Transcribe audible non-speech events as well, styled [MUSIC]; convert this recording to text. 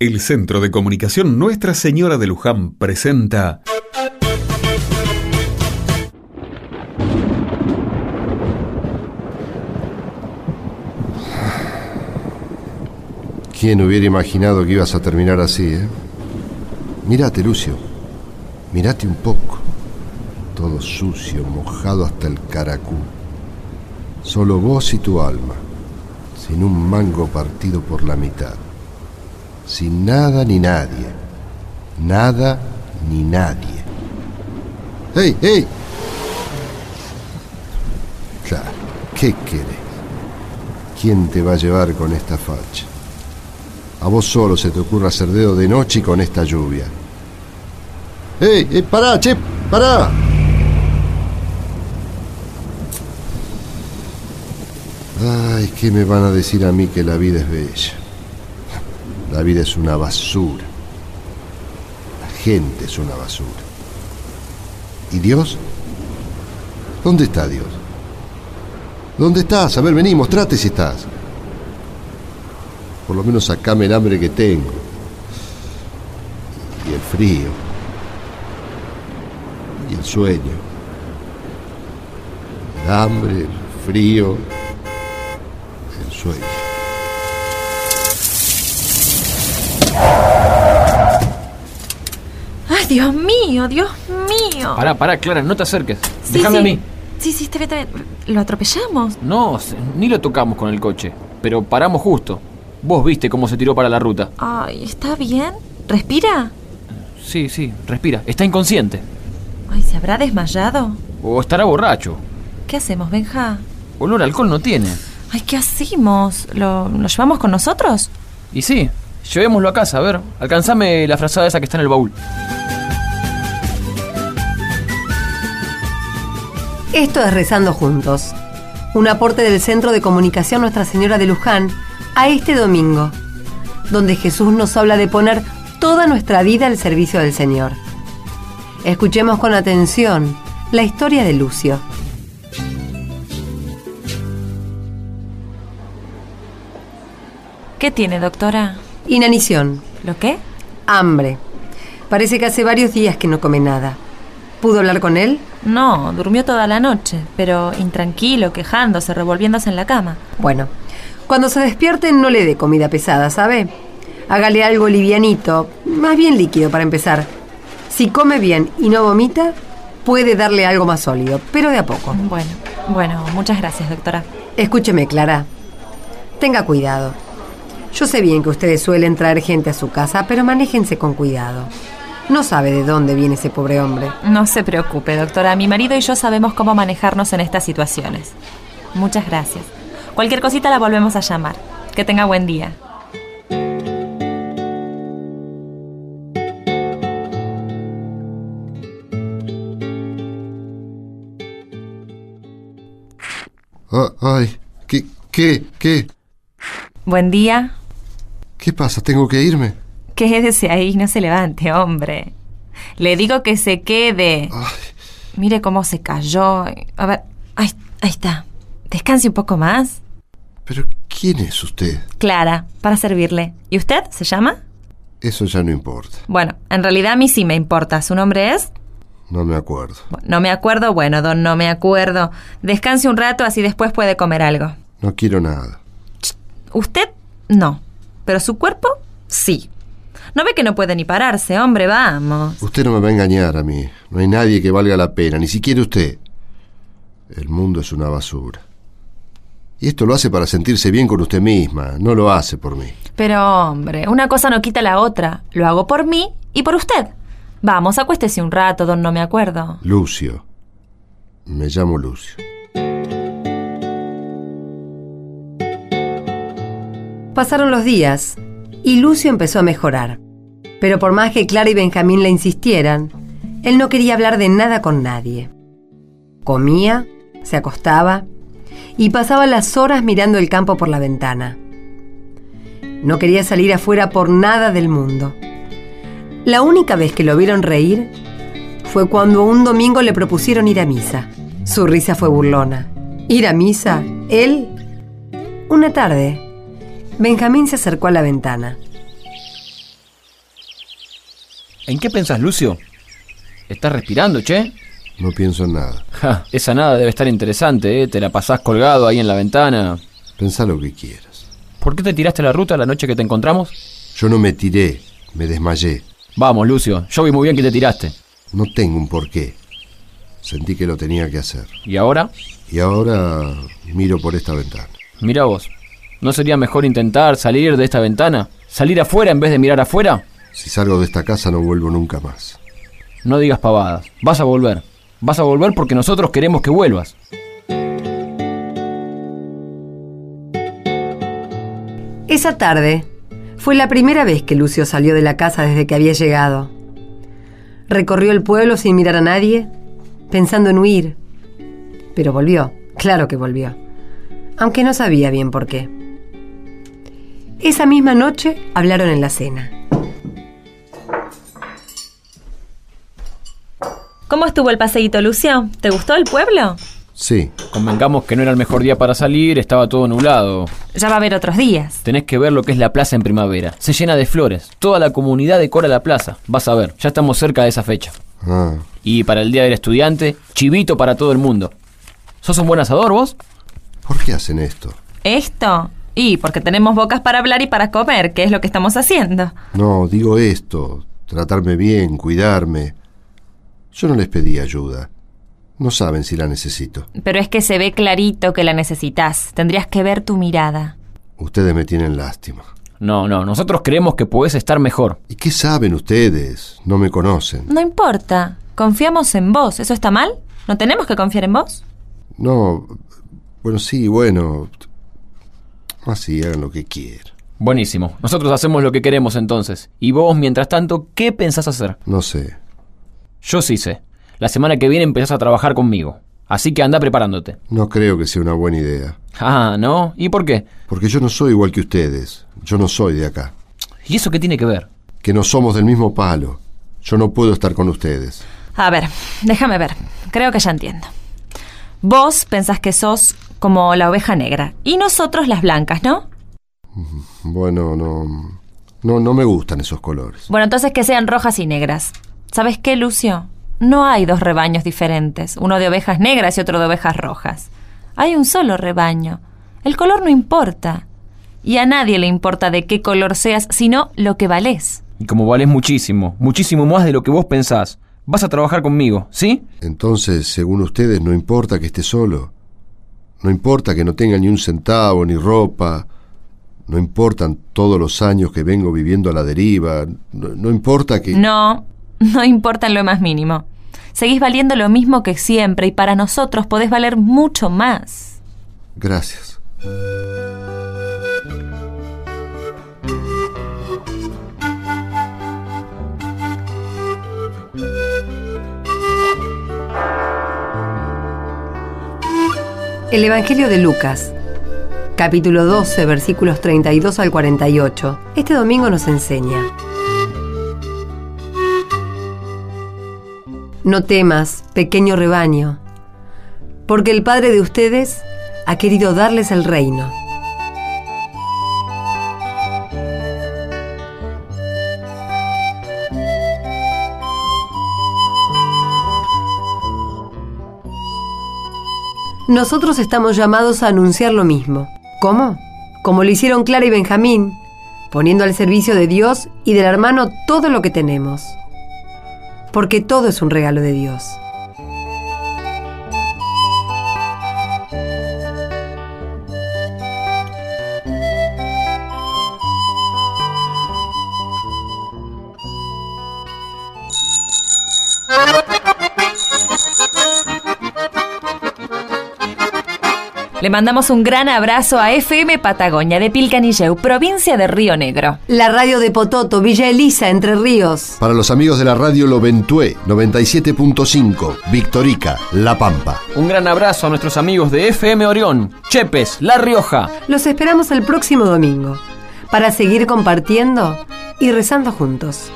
El Centro de Comunicación Nuestra Señora de Luján presenta... ¿Quién hubiera imaginado que ibas a terminar así, eh? Mírate, Lucio. Mírate un poco. Todo sucio, mojado hasta el caracú. Solo vos y tu alma. Sin un mango partido por la mitad. Sin nada ni nadie. Nada ni nadie. ¡Hey, hey! Claro, ¿qué querés? ¿Quién te va a llevar con esta facha? A vos solo se te ocurre hacer dedo de noche con esta lluvia. ¡Ey! ¡Ey! ¡Pará, che! Ay, ¿qué me van a decir a mí que la vida es bella? La vida es una basura. La gente es una basura. ¿Y Dios? ¿Dónde está Dios? ¿Dónde estás? A ver, vení, mostrate si estás. Por lo menos sacame el hambre que tengo. Y el frío. Y el sueño. El hambre, el frío, el sueño. ¡Ay, Dios mío, Dios mío! Pará, pará, Clara, no te acerques. Sí, Déjame sí. a mí. Sí, sí, está bien, está bien. ¿Lo atropellamos? No, ni lo tocamos con el coche, pero paramos justo. Vos viste cómo se tiró para la ruta. Ay, ¿está bien? ¿Respira? Sí, sí, respira. Está inconsciente. Ay, ¿se habrá desmayado? O estará borracho. ¿Qué hacemos, Benja? Olor a alcohol no tiene. Ay, ¿qué hacemos? ¿Lo, lo llevamos con nosotros? Y sí, llevémoslo a casa, a ver. Alcanzame la frazada esa que está en el baúl. Esto es Rezando Juntos, un aporte del Centro de Comunicación Nuestra Señora de Luján a este domingo, donde Jesús nos habla de poner toda nuestra vida al servicio del Señor. Escuchemos con atención la historia de Lucio. ¿Qué tiene, doctora? Inanición, ¿Lo qué? hambre. Parece que hace varios días que no come nada. ¿Pudo hablar con él? No, durmió toda la noche, pero intranquilo, quejándose, revolviéndose en la cama. Bueno, cuando se despierte no le dé comida pesada, ¿sabe? Hágale algo livianito, más bien líquido para empezar. Si come bien y no vomita, puede darle algo más sólido, pero de a poco. Bueno, bueno, muchas gracias, doctora. Escúcheme, Clara. Tenga cuidado. Yo sé bien que ustedes suelen traer gente a su casa, pero manéjense con cuidado. No sabe de dónde viene ese pobre hombre. No se preocupe, doctora. Mi marido y yo sabemos cómo manejarnos en estas situaciones. Muchas gracias. Cualquier cosita la volvemos a llamar. Que tenga buen día. Ah, ay, ¿qué, qué, qué? Buen día. ¿Qué pasa? ¿Tengo que irme? Quédese ahí, no se levante, hombre. Le digo que se quede. Ay, Mire cómo se cayó. A ver, ahí, ahí está. Descanse un poco más. pero ¿quién es usted? Clara, para servirle. ¿Y usted se llama? Eso ya no importa. Bueno, en realidad a mí sí me importa. ¿Su nombre es? No me acuerdo. No me acuerdo, bueno, don, no me acuerdo. Descanse un rato, así después puede comer algo. No quiero nada. Usted, no. Pero su cuerpo, sí. ¿No ve que no puede ni pararse, hombre? Vamos. Usted no me va a engañar a mí. No hay nadie que valga la pena, ni siquiera usted. El mundo es una basura. Y esto lo hace para sentirse bien con usted misma, no lo hace por mí. Pero, hombre, una cosa no quita la otra. Lo hago por mí y por usted. Vamos, acuéstese un rato, don, no me acuerdo. Lucio. Me llamo Lucio. Pasaron los días y Lucio empezó a mejorar. Pero por más que Clara y Benjamín le insistieran, él no quería hablar de nada con nadie. Comía, se acostaba y pasaba las horas mirando el campo por la ventana. No quería salir afuera por nada del mundo. La única vez que lo vieron reír fue cuando un domingo le propusieron ir a misa. Su risa fue burlona. ¿Ir a misa? ¿Él? Una tarde, Benjamín se acercó a la ventana. ¿En qué pensás, Lucio? ¿Estás respirando, che? No pienso en nada. Ja, esa nada debe estar interesante, ¿eh? Te la pasás colgado ahí en la ventana. Pensá lo que quieras. ¿Por qué te tiraste la ruta la noche que te encontramos? Yo no me tiré, me desmayé. Vamos, Lucio, yo vi muy bien que te tiraste. No tengo un porqué. Sentí que lo tenía que hacer. ¿Y ahora? Y ahora miro por esta ventana. Mira vos. ¿No sería mejor intentar salir de esta ventana? ¿Salir afuera en vez de mirar afuera? Si salgo de esta casa no vuelvo nunca más. No digas pavadas. Vas a volver. Vas a volver porque nosotros queremos que vuelvas. Esa tarde fue la primera vez que Lucio salió de la casa desde que había llegado. Recorrió el pueblo sin mirar a nadie, pensando en huir. Pero volvió, claro que volvió, aunque no sabía bien por qué. Esa misma noche hablaron en la cena. ¿Cómo estuvo el paseíto, Lucio? ¿Te gustó el pueblo? Sí, Convengamos que no era el mejor día para salir, estaba todo nublado. Ya va a haber otros días. Tenés que ver lo que es la plaza en primavera. Se llena de flores. Toda la comunidad decora la plaza. Vas a ver, ya estamos cerca de esa fecha. ah, Y para el Día del Estudiante, chivito para todo el mundo. ¿Sos un buen asador vos? ¿por qué hacen esto? ¿Esto? Y porque tenemos bocas para hablar y para comer, que es lo que estamos haciendo. No, digo esto, tratarme bien, cuidarme. Yo no les pedí ayuda. No saben si la necesito. Pero es que se ve clarito que la necesitas. Tendrías que ver tu mirada. Ustedes me tienen lástima. No, no, nosotros creemos que podés estar mejor. ¿Y qué saben ustedes? No me conocen. No importa. Confiamos en vos. ¿Eso está mal? ¿No tenemos que confiar en vos? No, bueno, sí, bueno. Así, hagan lo que quieran. Buenísimo. Nosotros hacemos lo que queremos entonces. Y vos, mientras tanto, ¿qué pensás hacer? No sé. Yo sí sé. La semana que viene empezás a trabajar conmigo. Así que anda preparándote. No creo que sea una buena idea. Ah, ¿no? ¿Y por qué? Porque yo no soy igual que ustedes. Yo no soy de acá. ¿Y eso qué tiene que ver? Que no somos del mismo palo. Yo no puedo estar con ustedes. A ver, déjame ver. Creo que ya entiendo. Vos pensás que sos como la oveja negra y nosotros las blancas, ¿no? Bueno, no. No, no me gustan esos colores. Bueno, entonces que sean rojas y negras. ¿Sabes qué, Lucio? No hay dos rebaños diferentes, uno de ovejas negras y otro de ovejas rojas. Hay un solo rebaño. El color no importa. Y a nadie le importa de qué color seas, sino lo que valés. Y como valés muchísimo, muchísimo más de lo que vos pensás, vas a trabajar conmigo, ¿sí? Entonces, según ustedes, no importa que esté solo. No importa que no tenga ni un centavo, ni ropa. No importan todos los años que vengo viviendo a la deriva. No, no importa que... No, [LAUGHS] no importa en lo más mínimo. Seguís valiendo lo mismo que siempre y para nosotros podés valer mucho más. Gracias. El Evangelio de Lucas, capítulo 12, versículos 32 al 48. Este domingo nos enseña. No temas, pequeño rebaño, porque el Padre de ustedes ha querido darles el reino. Nosotros estamos llamados a anunciar lo mismo. ¿Cómo? Como lo hicieron Clara y Benjamín, poniendo al servicio de Dios y del hermano todo lo que tenemos. Porque todo es un regalo de Dios. Le mandamos un gran abrazo a FM Patagonia de Pilcanilleu, provincia de Río Negro. La radio de Pototo, Villa Elisa, Entre Ríos. Para los amigos de la radio Loventué 97.5, Victorica, La Pampa. Un gran abrazo a nuestros amigos de FM Orión, Chepes, La Rioja. Los esperamos el próximo domingo para seguir compartiendo y rezando juntos.